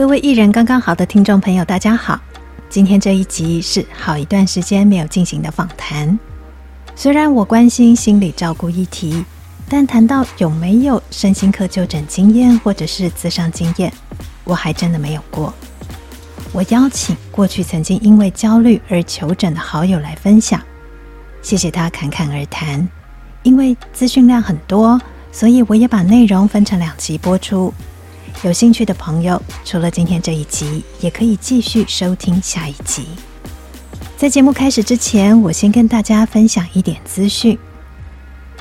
各位艺人刚刚好的听众朋友，大家好。今天这一集是好一段时间没有进行的访谈。虽然我关心心理照顾议题，但谈到有没有身心科就诊经验或者是咨商经验，我还真的没有过。我邀请过去曾经因为焦虑而求诊的好友来分享，谢谢他侃侃而谈。因为资讯量很多，所以我也把内容分成两集播出。有兴趣的朋友，除了今天这一集，也可以继续收听下一集。在节目开始之前，我先跟大家分享一点资讯。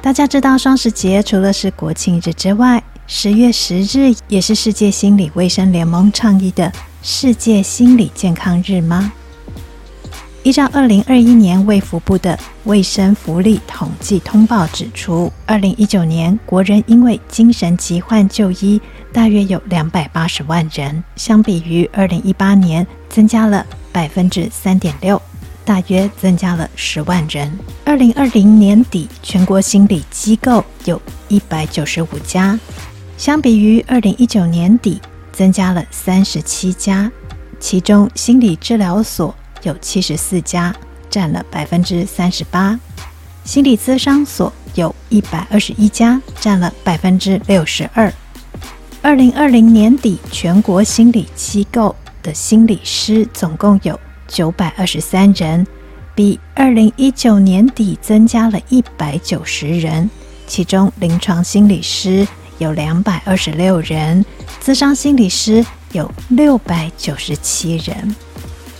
大家知道双十节除了是国庆日之外，十月十日也是世界心理卫生联盟倡议的世界心理健康日吗？依照二零二一年卫福部的卫生福利统计通报指出，二零一九年国人因为精神疾患就医大约有两百八十万人，相比于二零一八年增加了百分之三点六，大约增加了十万人。二零二零年底，全国心理机构有一百九十五家，相比于二零一九年底增加了三十七家，其中心理治疗所。有七十四家，占了百分之三十八。心理咨商所有一百二十一家，占了百分之六十二。二零二零年底，全国心理机构的心理师总共有九百二十三人，比二零一九年底增加了一百九十人。其中，临床心理师有两百二十六人，咨商心理师有六百九十七人。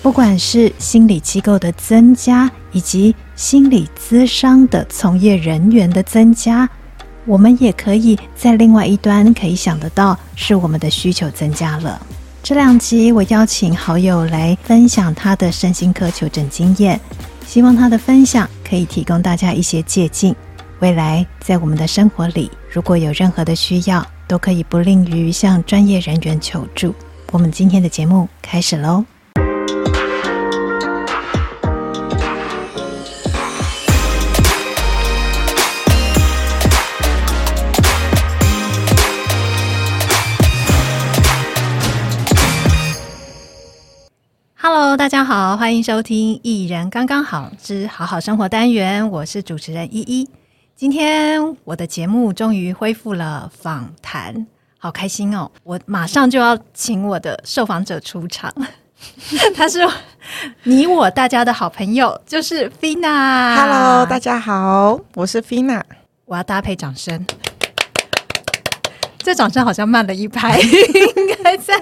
不管是心理机构的增加，以及心理咨商的从业人员的增加，我们也可以在另外一端可以想得到，是我们的需求增加了。这两集我邀请好友来分享他的身心科求诊经验，希望他的分享可以提供大家一些借鉴。未来在我们的生活里，如果有任何的需要，都可以不吝于向专业人员求助。我们今天的节目开始喽。好，欢迎收听《艺人刚刚好之好好生活》单元，我是主持人依依。今天我的节目终于恢复了访谈，好开心哦！我马上就要请我的受访者出场，他是你我大家的好朋友，就是 Fina。Hello，大家好，我是 Fina，我要搭配掌声。这掌声好像慢了一拍，应该在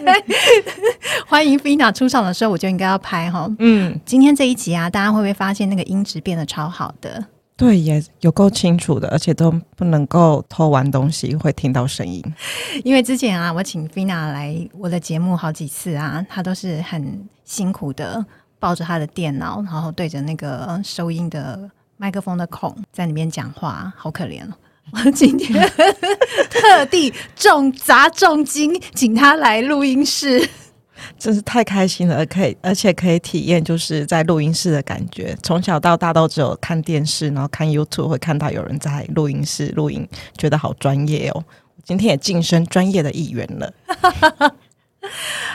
欢迎 Fina 出场的时候，我就应该要拍哈。嗯，今天这一集啊，大家会不会发现那个音质变得超好的？对，也有够清楚的，而且都不能够偷玩东西，会听到声音。因为之前啊，我请 Fina 来我的节目好几次啊，她都是很辛苦的抱着她的电脑，然后对着那个收音的麦克风的孔在里面讲话，好可怜哦。我今天 特地重砸重金请他来录音室，真是太开心了！可以，而且可以体验就是在录音室的感觉。从小到大都只有看电视，然后看 YouTube 会看到有人在录音室录音，觉得好专业哦。今天也晋升专业的一员了。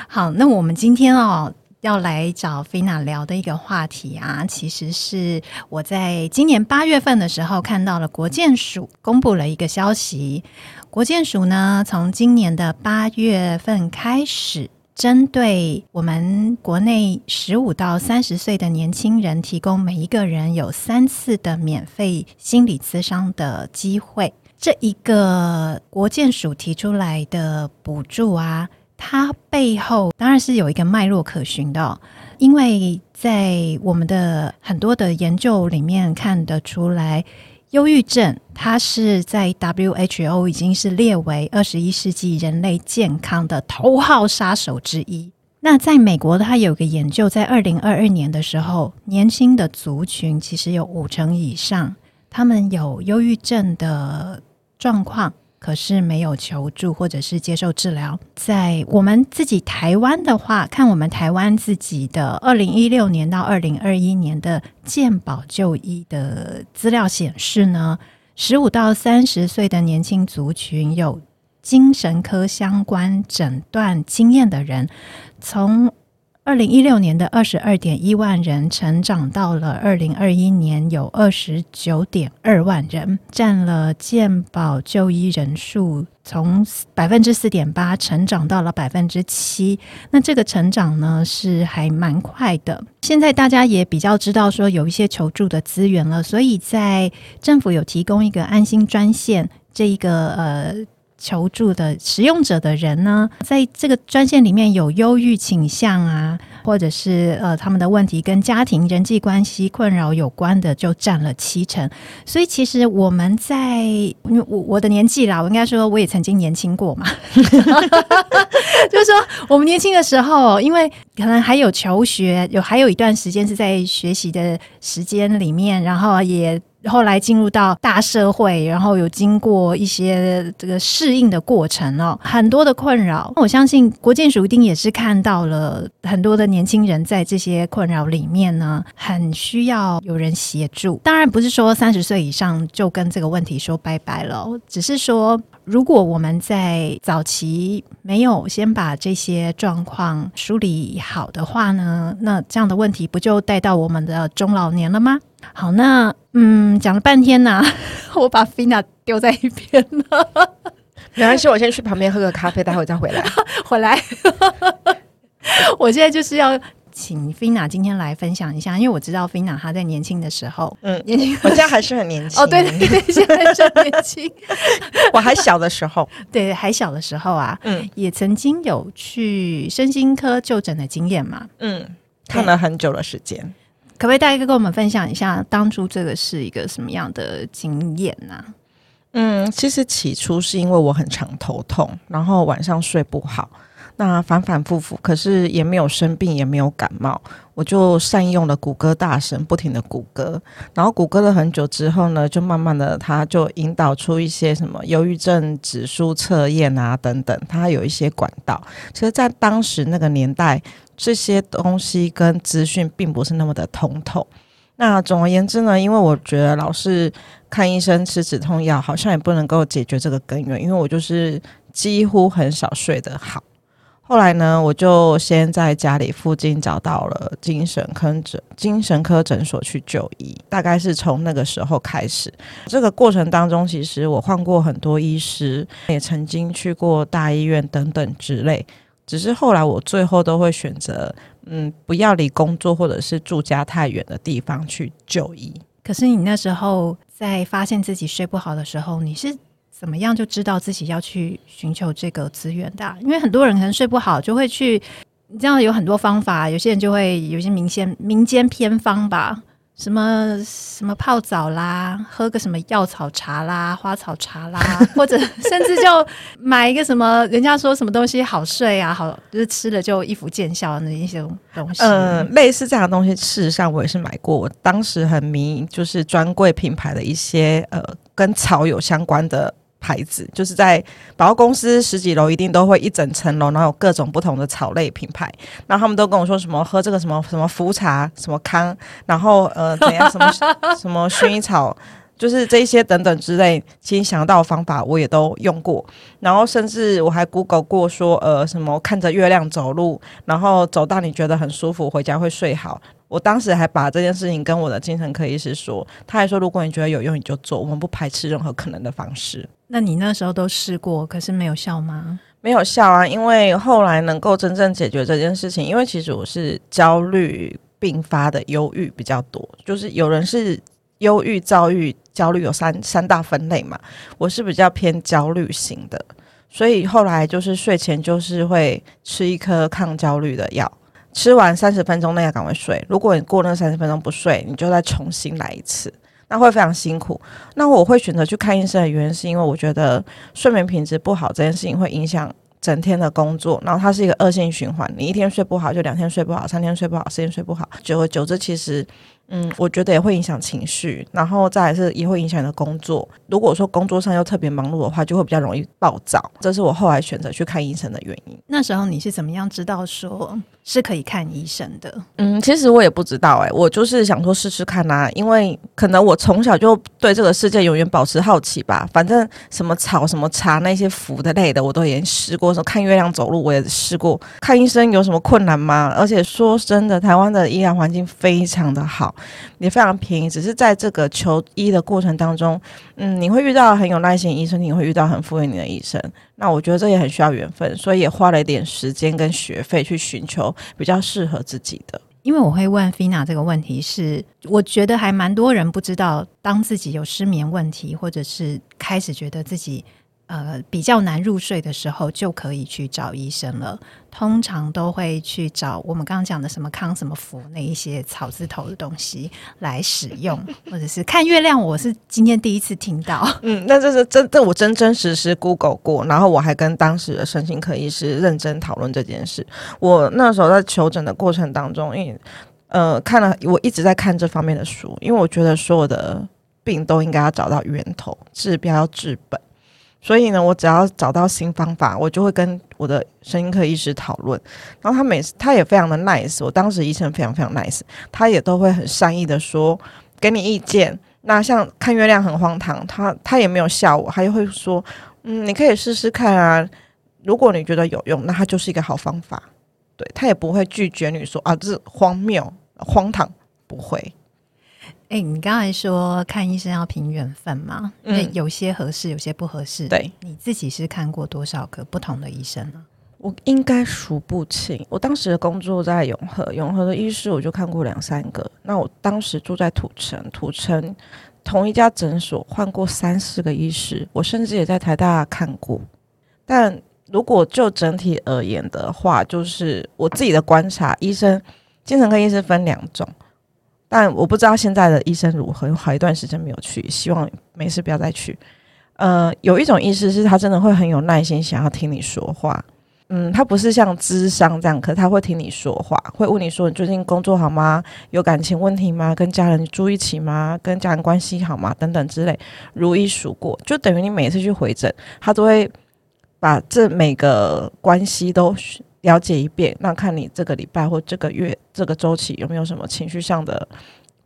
好，那我们今天哦。要来找 Fina 聊的一个话题啊，其实是我在今年八月份的时候看到了国建署公布了一个消息。国健署呢，从今年的八月份开始，针对我们国内十五到三十岁的年轻人，提供每一个人有三次的免费心理咨商的机会。这一个国健署提出来的补助啊。它背后当然是有一个脉络可循的，因为在我们的很多的研究里面看得出来，忧郁症它是在 WHO 已经是列为二十一世纪人类健康的头号杀手之一。那在美国，它有个研究，在二零二二年的时候，年轻的族群其实有五成以上，他们有忧郁症的状况。可是没有求助或者是接受治疗。在我们自己台湾的话，看我们台湾自己的二零一六年到二零二一年的健保就医的资料显示呢，十五到三十岁的年轻族群有精神科相关诊断经验的人，从二零一六年的二十二点一万人，成长到了二零二一年有二十九点二万人，占了健保就医人数从百分之四点八成长到了百分之七。那这个成长呢，是还蛮快的。现在大家也比较知道说有一些求助的资源了，所以在政府有提供一个安心专线，这一个呃。求助的使用者的人呢，在这个专线里面有忧郁倾向啊，或者是呃他们的问题跟家庭人际关系困扰有关的，就占了七成。所以其实我们在，因为我我的年纪啦，我应该说我也曾经年轻过嘛，就是说我们年轻的时候，因为可能还有求学，有还有一段时间是在学习的时间里面，然后也。后来进入到大社会，然后有经过一些这个适应的过程哦，很多的困扰。我相信国建署一定也是看到了很多的年轻人在这些困扰里面呢，很需要有人协助。当然不是说三十岁以上就跟这个问题说拜拜了，只是说如果我们在早期没有先把这些状况梳理好的话呢，那这样的问题不就带到我们的中老年了吗？好，那嗯，讲了半天呢、啊，我把 Fina 丢在一边了。没关系，我先去旁边喝个咖啡，待会再回来。回来，我现在就是要请 Fina 今天来分享一下，因为我知道 Fina 她在年轻的时候，嗯，年轻，我现在还是很年轻。哦，对对对，现在是很年轻。我还小的时候，对，还小的时候啊，嗯，也曾经有去身心科就诊的经验嘛，嗯，看了很久的时间。可不可以大概跟我们分享一下当初这个是一个什么样的经验呢、啊？嗯，其实起初是因为我很常头痛，然后晚上睡不好，那反反复复，可是也没有生病，也没有感冒，我就善用了谷歌大神，不停的谷歌，然后谷歌了很久之后呢，就慢慢的，他就引导出一些什么忧郁症指数测验啊等等，它有一些管道。其实，在当时那个年代。这些东西跟资讯并不是那么的通透。那总而言之呢，因为我觉得老是看医生吃止痛药，好像也不能够解决这个根源。因为我就是几乎很少睡得好。后来呢，我就先在家里附近找到了精神科诊精神科诊所去就医。大概是从那个时候开始。这个过程当中，其实我换过很多医师，也曾经去过大医院等等之类。只是后来我最后都会选择，嗯，不要离工作或者是住家太远的地方去就医。可是你那时候在发现自己睡不好的时候，你是怎么样就知道自己要去寻求这个资源的？因为很多人可能睡不好就会去，你知道有很多方法，有些人就会有些民间民间偏方吧。什么什么泡澡啦，喝个什么药草茶啦、花草茶啦，或者甚至就买一个什么，人家说什么东西好睡啊，好就是吃了就一服见效的那一些东西。嗯，类似这样的东西，事实上我也是买过。我当时很迷，就是专柜品牌的一些呃跟草有相关的。牌子就是在百货公司十几楼，一定都会一整层楼，然后有各种不同的草类品牌。然后他们都跟我说什么喝这个什么什么茯茶什么康，然后呃怎样什么 什么薰衣草，就是这一些等等之类，其实想到的方法我也都用过。然后甚至我还 Google 过说呃什么看着月亮走路，然后走到你觉得很舒服，回家会睡好。我当时还把这件事情跟我的精神科医师说，他还说如果你觉得有用，你就做，我们不排斥任何可能的方式。那你那时候都试过，可是没有效吗？没有效啊，因为后来能够真正解决这件事情，因为其实我是焦虑并发的忧郁比较多，就是有人是忧郁、躁郁、焦虑有三三大分类嘛，我是比较偏焦虑型的，所以后来就是睡前就是会吃一颗抗焦虑的药。吃完三十分钟内要赶快睡，如果你过那三十分钟不睡，你就再重新来一次，那会非常辛苦。那我会选择去看医生的原因，是因为我觉得睡眠品质不好这件事情会影响整天的工作，然后它是一个恶性循环。你一天睡不好，就两天睡不好，三天睡不好，四天睡不好，久而久之，其实嗯，我觉得也会影响情绪，然后再来是也会影响你的工作。如果说工作上又特别忙碌的话，就会比较容易暴躁。这是我后来选择去看医生的原因。那时候你是怎么样知道说是可以看医生的？嗯，其实我也不知道哎、我就是想说试试看啊，因为可能我从小就对这个世界永远保持好奇吧。反正什么草、什么茶那些符的类的，我都已经试过。说看月亮走路，我也试过。看医生有什么困难吗？而且说真的，台湾的医疗环境非常的好。也非常便宜，只是在这个求医的过程当中，嗯，你会遇到很有耐心的医生，你会遇到很敷衍你的医生。那我觉得这也很需要缘分，所以也花了一点时间跟学费去寻求比较适合自己的。因为我会问 Fina 这个问题是，是我觉得还蛮多人不知道，当自己有失眠问题，或者是开始觉得自己。呃，比较难入睡的时候，就可以去找医生了。通常都会去找我们刚刚讲的什么康什么福那一些草字头的东西来使用，或者是看月亮。我是今天第一次听到，嗯，那这是真，这我真真实实 Google 过，然后我还跟当时的身心科医师认真讨论这件事。我那时候在求诊的过程当中，因为呃看了，我一直在看这方面的书，因为我觉得所有的病都应该要找到源头，治标要治本。所以呢，我只要找到新方法，我就会跟我的声音科医师讨论。然后他每次他也非常的 nice，我当时医生非常非常 nice，他也都会很善意的说给你意见。那像看月亮很荒唐，他他也没有笑我，他就会说，嗯，你可以试试看啊。如果你觉得有用，那它就是一个好方法。对，他也不会拒绝你说啊，这荒谬荒唐，不会。哎、欸，你刚才说看医生要凭缘分嘛？因为有些合适，有些不合适。对，你自己是看过多少个不同的医生呢？我应该数不清。我当时的工作在永和，永和的医师我就看过两三个。那我当时住在土城，土城同一家诊所换过三四个医师。我甚至也在台大看过。但如果就整体而言的话，就是我自己的观察，医生精神科医师分两种。但我不知道现在的医生如何，好一段时间没有去，希望没事不要再去。呃，有一种医师是他真的会很有耐心，想要听你说话。嗯，他不是像智商这样，可是他会听你说话，会问你说你最近工作好吗？有感情问题吗？跟家人住一起吗？跟家人关系好吗？等等之类，如一数过，就等于你每次去回诊，他都会把这每个关系都。了解一遍，那看你这个礼拜或这个月这个周期有没有什么情绪上的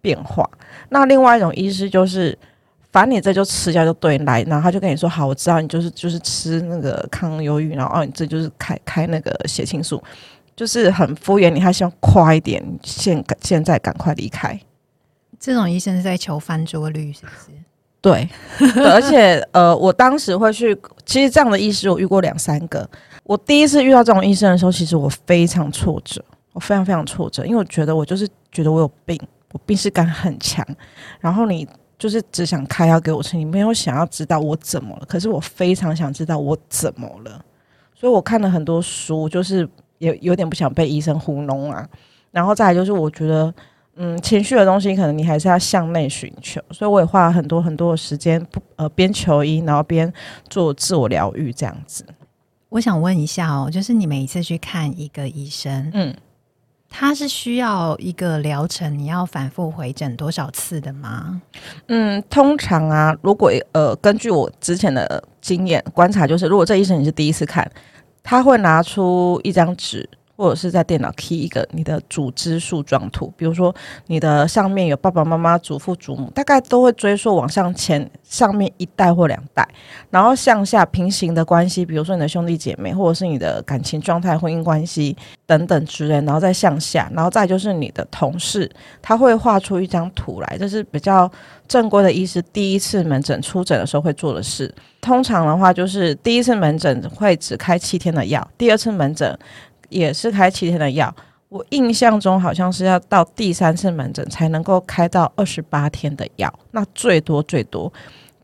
变化。那另外一种医师就是，反正你这就吃药就对，来，然后他就跟你说，好，我知道你就是就是吃那个抗忧郁，然后哦，你这就是开开那个血清素，就是很敷衍你，他希望快一点，现现在赶快离开。这种医生是在求翻桌率，是不是？对，对，而且呃，我当时会去，其实这样的医师我遇过两三个。我第一次遇到这种医生的时候，其实我非常挫折，我非常非常挫折，因为我觉得我就是觉得我有病，我病识感很强，然后你就是只想开药给我吃，你没有想要知道我怎么了。可是我非常想知道我怎么了，所以我看了很多书，就是也有点不想被医生糊弄啊。然后再来就是我觉得，嗯，情绪的东西可能你还是要向内寻求，所以我也花了很多很多的时间，不呃边求医，然后边做自我疗愈这样子。我想问一下哦，就是你每一次去看一个医生，嗯，他是需要一个疗程，你要反复回诊多少次的吗？嗯，通常啊，如果呃，根据我之前的经验观察，就是如果这医生你是第一次看，他会拿出一张纸。或者是在电脑 key 一个你的组织树状图，比如说你的上面有爸爸妈妈、祖父祖母，大概都会追溯往上前上面一代或两代，然后向下平行的关系，比如说你的兄弟姐妹，或者是你的感情状态、婚姻关系等等之类，然后再向下，然后再就是你的同事，他会画出一张图来，这是比较正规的医师第一次门诊出诊的时候会做的事。通常的话，就是第一次门诊会只开七天的药，第二次门诊。也是开七天的药，我印象中好像是要到第三次门诊才能够开到二十八天的药，那最多最多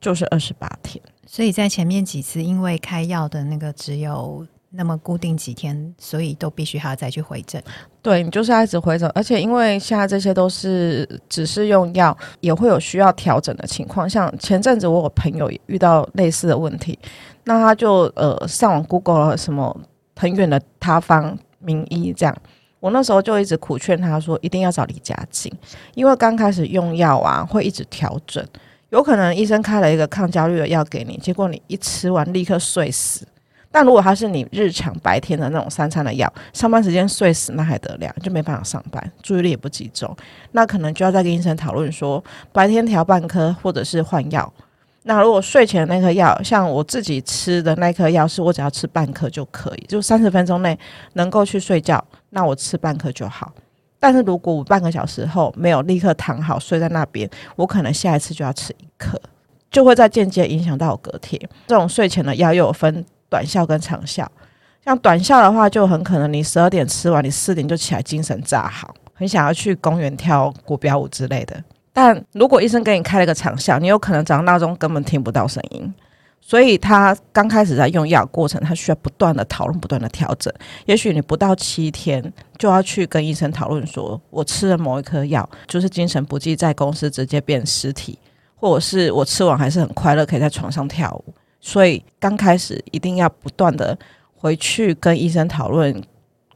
就是二十八天。所以在前面几次，因为开药的那个只有那么固定几天，所以都必须还要再去回诊。对，你就是要一直回诊，而且因为现在这些都是只是用药，也会有需要调整的情况。像前阵子我有朋友也遇到类似的问题，那他就呃上网 Google 了什么。很远的他方名医这样，我那时候就一直苦劝他说，一定要找离家近，因为刚开始用药啊，会一直调整，有可能医生开了一个抗焦虑的药给你，结果你一吃完立刻睡死。但如果他是你日常白天的那种三餐的药，上班时间睡死那还得了，就没办法上班，注意力也不集中，那可能就要再跟医生讨论说，白天调半颗，或者是换药。那如果睡前那颗药，像我自己吃的那颗药，是我只要吃半颗就可以，就三十分钟内能够去睡觉，那我吃半颗就好。但是如果我半个小时后没有立刻躺好睡在那边，我可能下一次就要吃一颗，就会再间接影响到我隔天。这种睡前的药又有分。短效跟长效，像短效的话，就很可能你十二点吃完，你四点就起来，精神炸好，很想要去公园跳国标舞之类的。但如果医生给你开了个长效，你有可能早上闹钟根本听不到声音。所以他刚开始在用药过程，他需要不断的讨论，不断的调整。也许你不到七天就要去跟医生讨论，说我吃了某一颗药，就是精神不济，在公司直接变尸体，或者是我吃完还是很快乐，可以在床上跳舞。所以刚开始一定要不断的回去跟医生讨论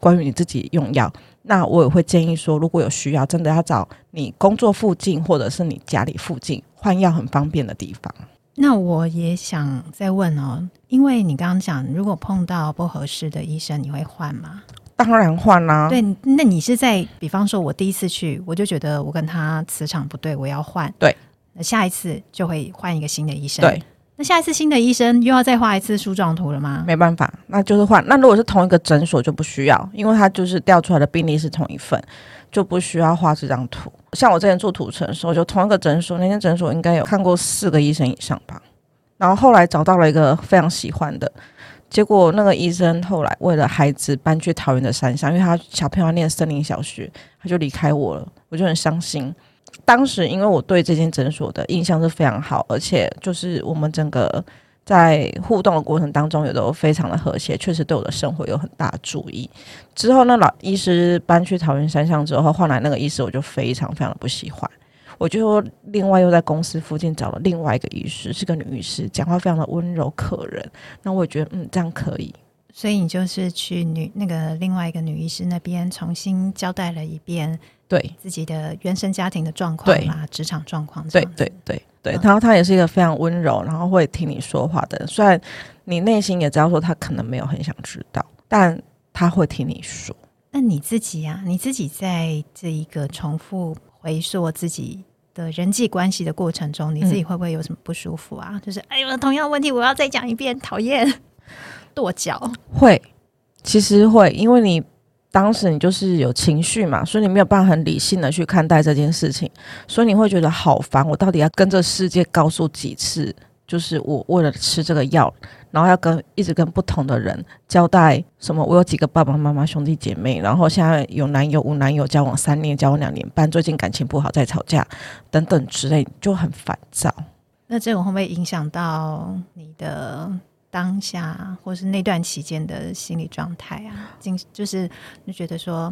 关于你自己用药。那我也会建议说，如果有需要，真的要找你工作附近或者是你家里附近换药很方便的地方。那我也想再问哦，因为你刚刚讲，如果碰到不合适的医生，你会换吗？当然换啦、啊。对，那你是在比方说，我第一次去，我就觉得我跟他磁场不对，我要换。对，那下一次就会换一个新的医生。对。那下一次新的医生又要再画一次树状图了吗？没办法，那就是换。那如果是同一个诊所就不需要，因为他就是调出来的病历是同一份，就不需要画这张图。像我之前做土城的时候，就同一个诊所，那间诊所应该有看过四个医生以上吧。然后后来找到了一个非常喜欢的，结果那个医生后来为了孩子搬去桃园的山上，因为他小朋友念森林小学，他就离开我了，我就很伤心。当时因为我对这间诊所的印象是非常好，而且就是我们整个在互动的过程当中也都非常的和谐，确实对我的生活有很大的注意。之后那老医师搬去桃园山上之后，换来那个医师我就非常非常的不喜欢，我就另外又在公司附近找了另外一个医师，是个女医师，讲话非常的温柔可人。那我也觉得嗯，这样可以。所以你就是去女那个另外一个女医师那边重新交代了一遍。对自己的原生家庭的状况啊，职场状况，对对对对。然后他也是一个非常温柔，然后会听你说话的人。虽然你内心也知道说他可能没有很想知道，但他会听你说。那你自己呀、啊，你自己在这一个重复回溯自己的人际关系的过程中，你自己会不会有什么不舒服啊？嗯、就是哎呦，同样问题我要再讲一遍，讨厌跺脚。会，其实会，因为你。当时你就是有情绪嘛，所以你没有办法很理性的去看待这件事情，所以你会觉得好烦。我到底要跟这世界告诉几次？就是我为了吃这个药，然后要跟一直跟不同的人交代什么？我有几个爸爸妈妈、兄弟姐妹，然后现在有男友、无男友，交往三年、交往两年半，最近感情不好，在吵架等等之类，就很烦躁。那这种会不会影响到你的？当下或是那段期间的心理状态啊，就是就觉得说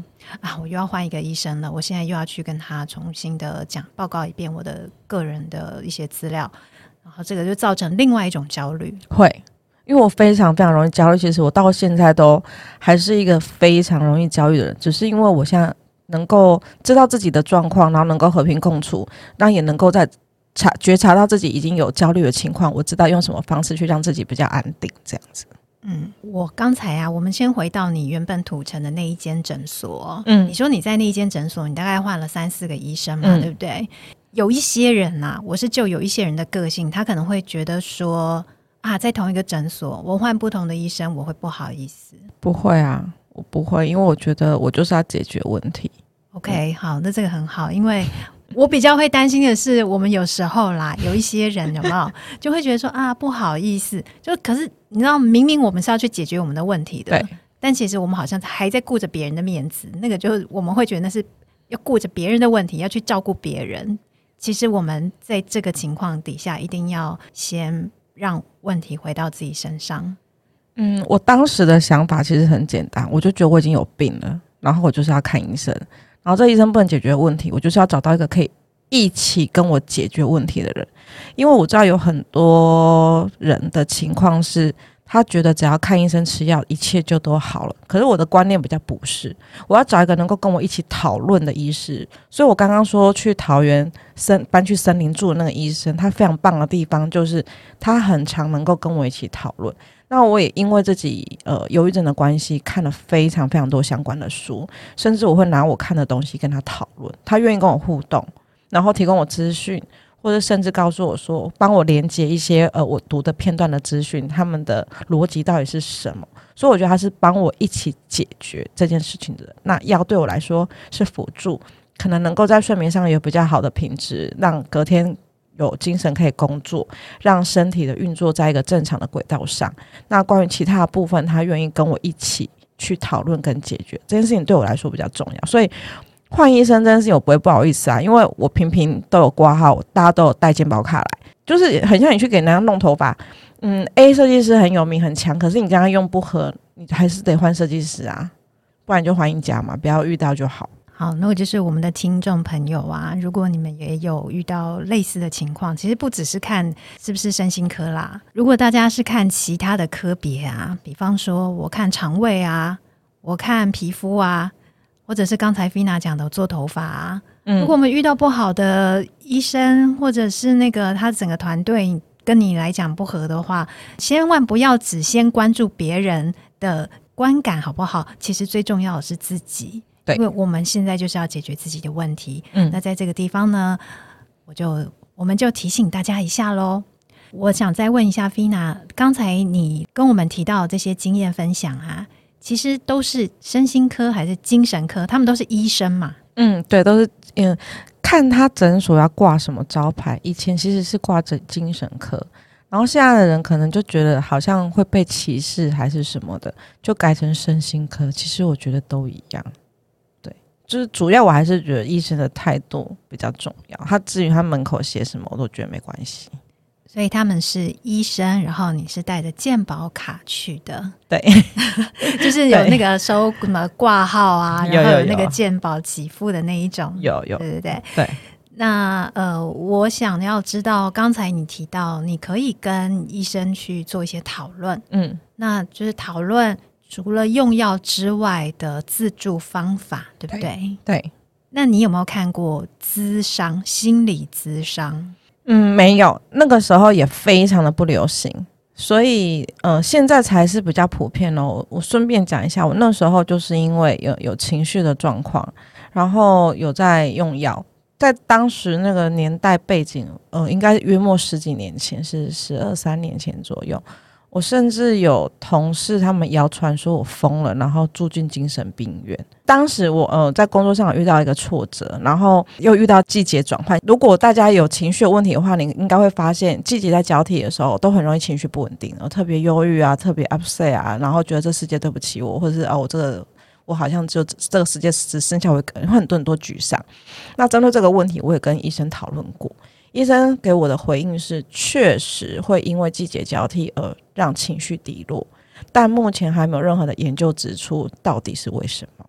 啊，我又要换一个医生了，我现在又要去跟他重新的讲报告一遍我的个人的一些资料，然后这个就造成另外一种焦虑。会，因为我非常非常容易焦虑，其实我到现在都还是一个非常容易焦虑的人，只是因为我现在能够知道自己的状况，然后能够和平共处，那也能够在。察觉察到自己已经有焦虑的情况，我知道用什么方式去让自己比较安定，这样子。嗯，我刚才啊，我们先回到你原本土城的那一间诊所。嗯，你说你在那一间诊所，你大概换了三四个医生嘛，嗯、对不对？有一些人呐、啊，我是就有一些人的个性，他可能会觉得说啊，在同一个诊所，我换不同的医生，我会不好意思。不会啊，我不会，因为我觉得我就是要解决问题。OK，好，那这个很好，因为。我比较会担心的是，我们有时候啦，有一些人有没有 就会觉得说啊，不好意思，就可是你知道，明明我们是要去解决我们的问题的，对，但其实我们好像还在顾着别人的面子，那个就是我们会觉得那是要顾着别人的问题，要去照顾别人。其实我们在这个情况底下，一定要先让问题回到自己身上。嗯，我当时的想法其实很简单，我就觉得我已经有病了，然后我就是要看医生。然后这医生不能解决问题，我就是要找到一个可以一起跟我解决问题的人，因为我知道有很多人的情况是，他觉得只要看医生吃药，一切就都好了。可是我的观念比较不是，我要找一个能够跟我一起讨论的医师。所以我刚刚说去桃园森搬去森林住的那个医生，他非常棒的地方就是他很常能够跟我一起讨论。那我也因为自己呃忧郁症的关系，看了非常非常多相关的书，甚至我会拿我看的东西跟他讨论，他愿意跟我互动，然后提供我资讯。或者甚至告诉我说，帮我连接一些呃我读的片段的资讯，他们的逻辑到底是什么？所以我觉得他是帮我一起解决这件事情的。那药对我来说是辅助，可能能够在睡眠上有比较好的品质，让隔天有精神可以工作，让身体的运作在一个正常的轨道上。那关于其他的部分，他愿意跟我一起去讨论跟解决这件事情，对我来说比较重要。所以。换医生这件事情我不会不好意思啊，因为我平平都有挂号，大家都有带健保卡来，就是很像你去给人家弄头发，嗯，A 设计师很有名很强，可是你跟他用不合，你还是得换设计师啊，不然就换一家嘛，不要遇到就好。好，那我就是我们的听众朋友啊，如果你们也有遇到类似的情况，其实不只是看是不是身心科啦，如果大家是看其他的科别啊，比方说我看肠胃啊，我看皮肤啊。或者是刚才 Vina 讲的做头发啊，嗯，如果我们遇到不好的医生，或者是那个他整个团队跟你来讲不合的话，千万不要只先关注别人的观感好不好？其实最重要的是自己，对，因为我们现在就是要解决自己的问题。嗯，那在这个地方呢，我就我们就提醒大家一下喽。我想再问一下 Vina，刚才你跟我们提到这些经验分享啊。其实都是身心科还是精神科？他们都是医生嘛？嗯，对，都是嗯，看他诊所要挂什么招牌。以前其实是挂着精神科，然后现在的人可能就觉得好像会被歧视还是什么的，就改成身心科。其实我觉得都一样，对，就是主要我还是觉得医生的态度比较重要。他至于他门口写什么，我都觉得没关系。所以他们是医生，然后你是带着健保卡去的，对，就是有那个收什么挂号啊，然后有那个健保给付的那一种，有有，对对对对。那呃，我想要知道，刚才你提到你可以跟医生去做一些讨论，嗯，那就是讨论除了用药之外的自助方法，对不对？对。对，那你有没有看过咨商心理咨商？嗯，没有，那个时候也非常的不流行，所以呃，现在才是比较普遍哦。我顺便讲一下，我那时候就是因为有有情绪的状况，然后有在用药，在当时那个年代背景，呃，应该约莫十几年前，是十二三年前左右。我甚至有同事，他们谣传说我疯了，然后住进精神病院。当时我呃在工作上遇到一个挫折，然后又遇到季节转换。如果大家有情绪问题的话，你应该会发现季节在交替的时候，都很容易情绪不稳定，特别忧郁啊，特别 upset 啊，然后觉得这世界对不起我，或者是哦我这个我好像就这个世界只剩下我一个人，很多很多沮丧。那针对这个问题，我也跟医生讨论过。医生给我的回应是，确实会因为季节交替而让情绪低落，但目前还没有任何的研究指出到底是为什么。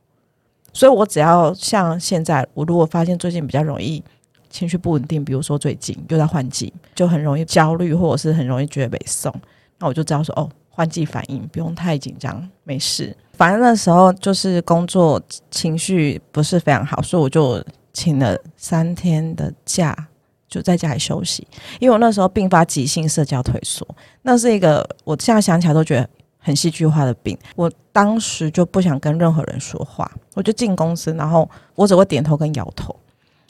所以我只要像现在，我如果发现最近比较容易情绪不稳定，比如说最近又在换季，就很容易焦虑，或者是很容易觉得被送，那我就知道说哦，换季反应，不用太紧张，没事。反正那时候就是工作情绪不是非常好，所以我就请了三天的假。就在家里休息，因为我那时候并发急性社交退缩，那是一个我现在想起来都觉得很戏剧化的病。我当时就不想跟任何人说话，我就进公司，然后我只会点头跟摇头。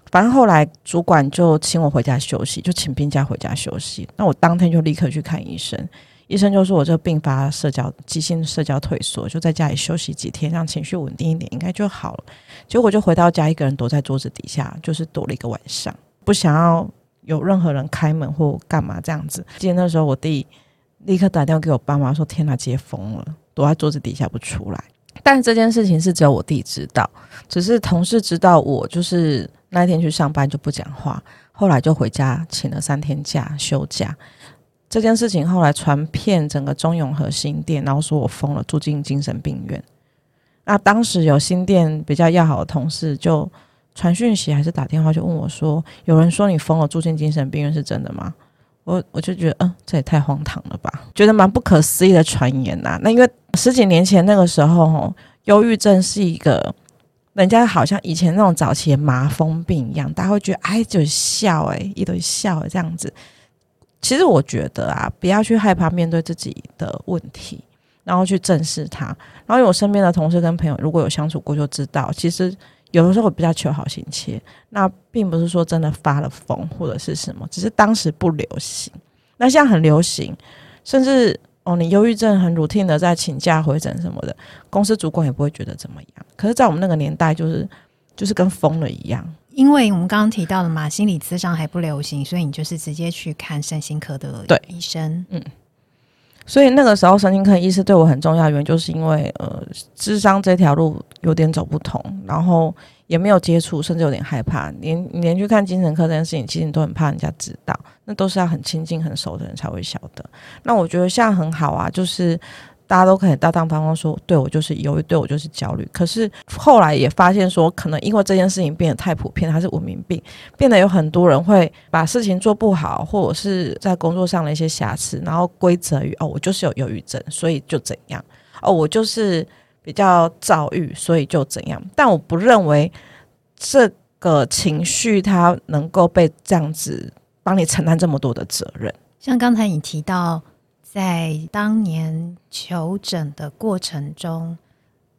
反正后来主管就请我回家休息，就请病假回家休息。那我当天就立刻去看医生，医生就说我这个并发社交急性社交退缩，就在家里休息几天，让情绪稳定一点，应该就好了。结果就回到家，一个人躲在桌子底下，就是躲了一个晚上。不想要有任何人开门或干嘛这样子。记得那时候，我弟立刻打电话给我爸妈说：“天哪，姐疯了，躲在桌子底下不出来。”但这件事情是只有我弟知道，只是同事知道我就是那天去上班就不讲话，后来就回家请了三天假休假。这件事情后来传遍整个中永和新店，然后说我疯了，住进精神病院。那当时有新店比较要好的同事就。传讯息还是打电话就问我说：“有人说你疯了，住进精神病院是真的吗？”我我就觉得，嗯，这也太荒唐了吧，觉得蛮不可思议的传言呐、啊。那因为十几年前那个时候，吼忧郁症是一个人家好像以前那种早期麻风病一样，大家会觉得哎，就笑哎，一堆笑这样子。其实我觉得啊，不要去害怕面对自己的问题，然后去正视它。然后我身边的同事跟朋友，如果有相处过，就知道其实。有的时候我比较求好心切，那并不是说真的发了疯或者是什么，只是当时不流行。那现在很流行，甚至哦，你忧郁症很 routine 的在请假回诊什么的，公司主管也不会觉得怎么样。可是，在我们那个年代，就是就是跟疯了一样。因为我们刚刚提到了嘛，心理咨商还不流行，所以你就是直接去看身心科的医生。嗯。所以那个时候，神经科医师对我很重要，原因就是因为呃，智商这条路有点走不通，然后也没有接触，甚至有点害怕。连连去看精神科这件事情，其实你都很怕人家知道，那都是要很亲近、很熟的人才会晓得。那我觉得现在很好啊，就是。大家都可以大大方方说，对我就是忧郁，对我就是焦虑。可是后来也发现说，可能因为这件事情变得太普遍，它是文明病，变得有很多人会把事情做不好，或者是在工作上的一些瑕疵，然后归责于哦，我就是有忧郁症，所以就怎样哦，我就是比较躁郁，所以就怎样。但我不认为这个情绪它能够被这样子帮你承担这么多的责任。像刚才你提到。在当年求诊的过程中，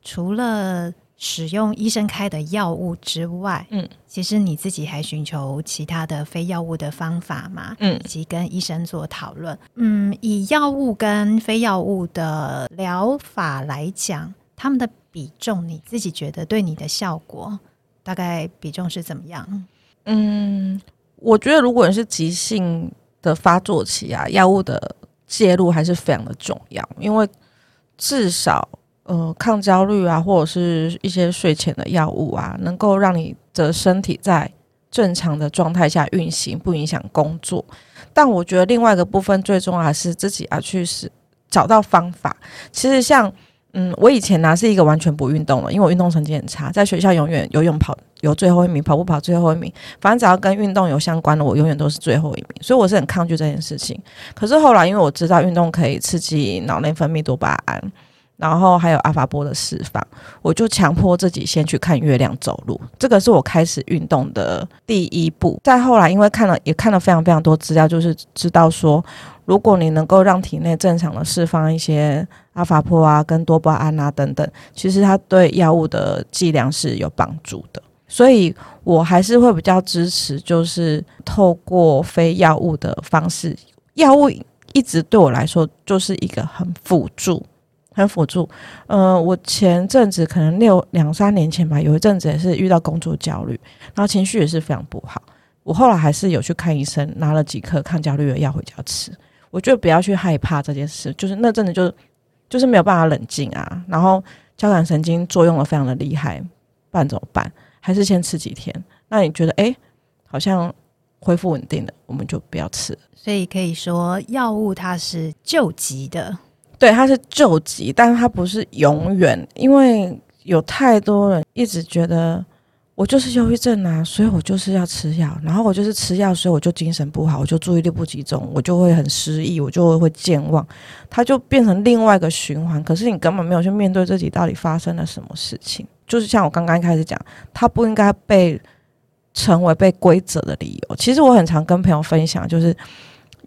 除了使用医生开的药物之外，嗯，其实你自己还寻求其他的非药物的方法嘛，嗯，以及跟医生做讨论，嗯，以药物跟非药物的疗法来讲，他们的比重，你自己觉得对你的效果大概比重是怎么样？嗯，我觉得如果你是急性的发作期啊，药物的。介入还是非常的重要，因为至少呃抗焦虑啊，或者是一些睡前的药物啊，能够让你的身体在正常的状态下运行，不影响工作。但我觉得另外一个部分最重要还是自己要去是找到方法。其实像。嗯，我以前呢、是一个完全不运动的，因为我运动成绩很差，在学校永远游泳跑有最后一名，跑步跑最后一名，反正只要跟运动有相关的，我永远都是最后一名，所以我是很抗拒这件事情。可是后来，因为我知道运动可以刺激脑内分泌多巴胺，然后还有阿法波的释放，我就强迫自己先去看月亮走路，这个是我开始运动的第一步。再后来，因为看了也看了非常非常多资料，就是知道说。如果你能够让体内正常的释放一些阿法波啊、跟多巴胺啊等等，其实它对药物的剂量是有帮助的。所以我还是会比较支持，就是透过非药物的方式。药物一直对我来说就是一个很辅助、很辅助。呃，我前阵子可能六两三年前吧，有一阵子也是遇到工作焦虑，然后情绪也是非常不好。我后来还是有去看医生，拿了几颗抗焦虑的药回家吃。我觉得不要去害怕这件事，就是那阵子就就是没有办法冷静啊，然后交感神经作用了非常的厉害，不然怎么办？还是先吃几天？那你觉得哎，好像恢复稳定了，我们就不要吃。所以可以说，药物它是救急的，对，它是救急，但是它不是永远，因为有太多人一直觉得。我就是忧郁症啊，所以我就是要吃药，然后我就是吃药，所以我就精神不好，我就注意力不集中，我就会很失忆，我就会健忘，它就变成另外一个循环。可是你根本没有去面对自己到底发生了什么事情，就是像我刚刚开始讲，它不应该被成为被规则的理由。其实我很常跟朋友分享，就是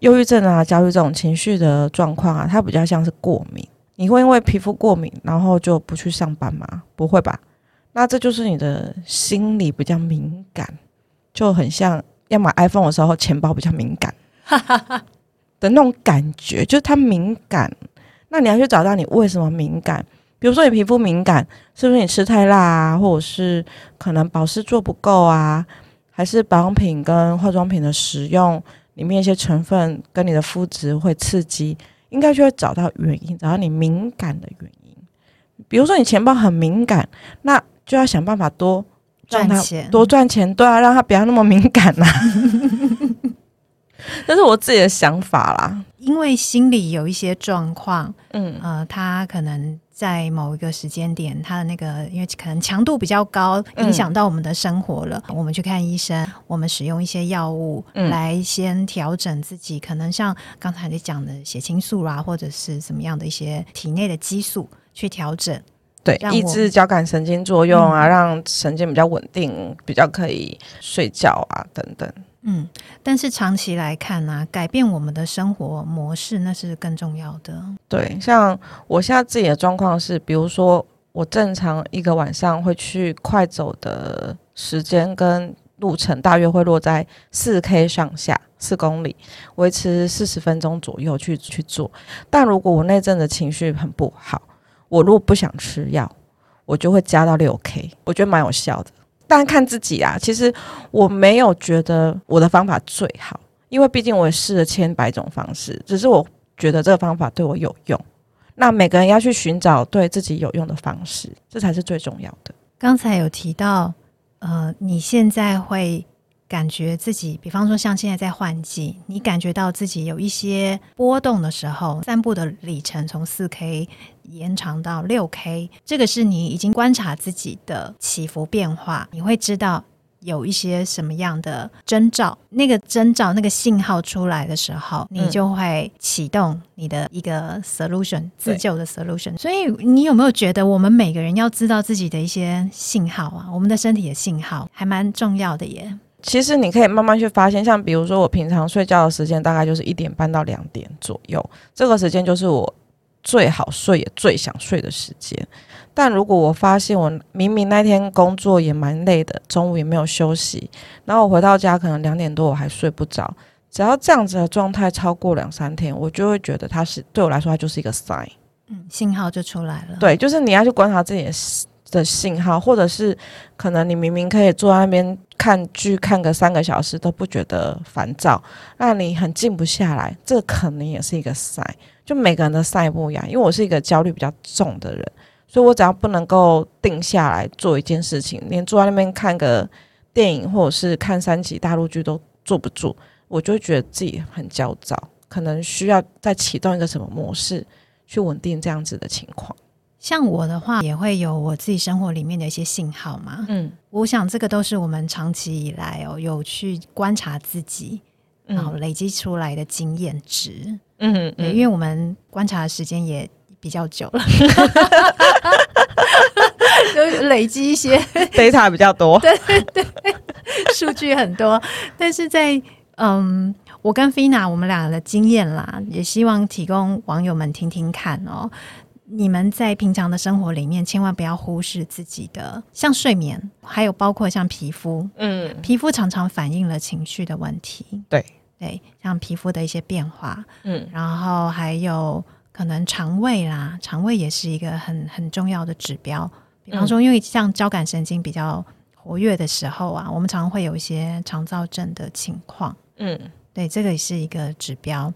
忧郁症啊、焦虑这种情绪的状况啊，它比较像是过敏。你会因为皮肤过敏，然后就不去上班吗？不会吧？那这就是你的心理比较敏感，就很像要买 iPhone 的时候钱包比较敏感 的那种感觉，就是它敏感。那你要去找到你为什么敏感，比如说你皮肤敏感，是不是你吃太辣啊，或者是可能保湿做不够啊，还是保养品跟化妆品的使用里面一些成分跟你的肤质会刺激，应该就会找到原因，找到你敏感的原因。比如说你钱包很敏感，那就要想办法多赚钱，多赚钱，都要让他不要那么敏感呐、啊。这是我自己的想法啦。因为心里有一些状况，嗯呃，他可能在某一个时间点，它的那个因为可能强度比较高，影响到我们的生活了，嗯、我们去看医生，我们使用一些药物来先调整自己，嗯、可能像刚才你讲的血清素啊，或者是什么样的一些体内的激素去调整，对，抑制交感神经作用啊，嗯、让神经比较稳定，比较可以睡觉啊，等等。嗯，但是长期来看呢、改变我们的生活模式那是更重要的。对，像我现在自己的状况是，比如说我正常一个晚上会去快走的时间跟路程大约会落在四 K 上下，四公里，维持四十分钟左右去去做。但如果我那阵的情绪很不好，我如果不想吃药，我就会加到六 K，我觉得蛮有效的。但看自己啊，其实我没有觉得我的方法最好，因为毕竟我也试了千百种方式，只是我觉得这个方法对我有用。那每个人要去寻找对自己有用的方式，这才是最重要的。刚才有提到，呃，你现在会感觉自己，比方说像现在在换季，你感觉到自己有一些波动的时候，散步的里程从四 K。延长到六 K，这个是你已经观察自己的起伏变化，你会知道有一些什么样的征兆，那个征兆、那个信号出来的时候，你就会启动你的一个 solution 自救的 solution。所以，你有没有觉得我们每个人要知道自己的一些信号啊？我们的身体的信号还蛮重要的耶。其实你可以慢慢去发现，像比如说我平常睡觉的时间大概就是一点半到两点左右，这个时间就是我。最好睡也最想睡的时间，但如果我发现我明明那天工作也蛮累的，中午也没有休息，然后我回到家可能两点多我还睡不着，只要这样子的状态超过两三天，我就会觉得它是对我来说它就是一个 sign，嗯，信号就出来了。对，就是你要去观察自己的信号，或者是可能你明明可以坐在那边看剧看个三个小时都不觉得烦躁，那你很静不下来，这可能也是一个赛。就每个人的赛不一样，因为我是一个焦虑比较重的人，所以我只要不能够定下来做一件事情，连坐在那边看个电影或者是看三集大陆剧都坐不住，我就觉得自己很焦躁，可能需要再启动一个什么模式去稳定这样子的情况。像我的话，也会有我自己生活里面的一些信号嘛。嗯，我想这个都是我们长期以来哦有去观察自己，然后累积出来的经验值。嗯，嗯，因为我们观察的时间也比较久了，就累积一些 data 比较多，对对对，数据很多。但是在嗯，我跟 Fina 我们俩的经验啦，也希望提供网友们听听看哦。你们在平常的生活里面，千万不要忽视自己的，像睡眠，还有包括像皮肤，嗯，皮肤常常反映了情绪的问题，对。对，像皮肤的一些变化，嗯，然后还有可能肠胃啦，肠胃也是一个很很重要的指标。比方说，因为像交感神经比较活跃的时候啊，我们常常会有一些肠燥症的情况，嗯，对，这个也是一个指标。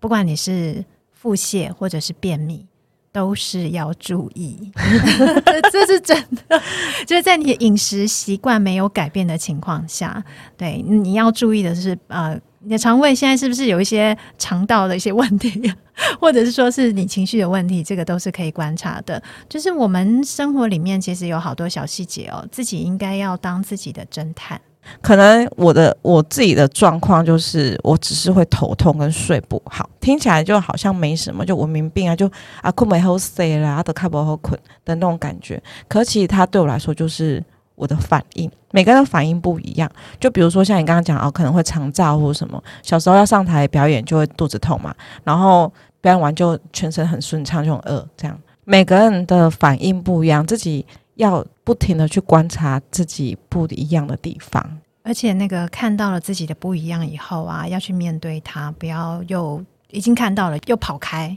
不管你是腹泻或者是便秘，都是要注意。这这是真的，就是在你的饮食习惯没有改变的情况下，对，你要注意的是，呃。你的肠胃现在是不是有一些肠道的一些问题，或者是说是你情绪的问题？这个都是可以观察的。就是我们生活里面其实有好多小细节哦，自己应该要当自己的侦探。可能我的我自己的状况就是，我只是会头痛跟睡不好，听起来就好像没什么，就文明病啊，就啊困没好睡啦，都看不好困的那种感觉。可其实它对我来说就是。我的反应，每个人反应不一样。就比如说像你刚刚讲哦，可能会肠躁或什么。小时候要上台表演就会肚子痛嘛，然后表演完就全身很顺畅，就很饿。这样每个人的反应不一样，自己要不停的去观察自己不一样的地方。而且那个看到了自己的不一样以后啊，要去面对它，不要又已经看到了又跑开。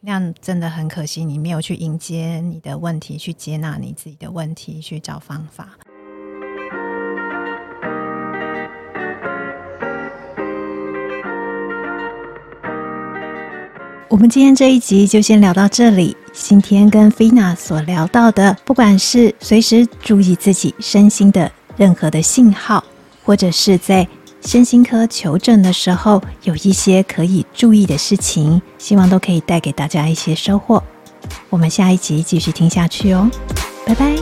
那样真的很可惜，你没有去迎接你的问题，去接纳你自己的问题，去找方法。我们今天这一集就先聊到这里。今天跟菲娜所聊到的，不管是随时注意自己身心的任何的信号，或者是在身心科求诊的时候有一些可以注意的事情，希望都可以带给大家一些收获。我们下一集继续听下去哦，拜拜。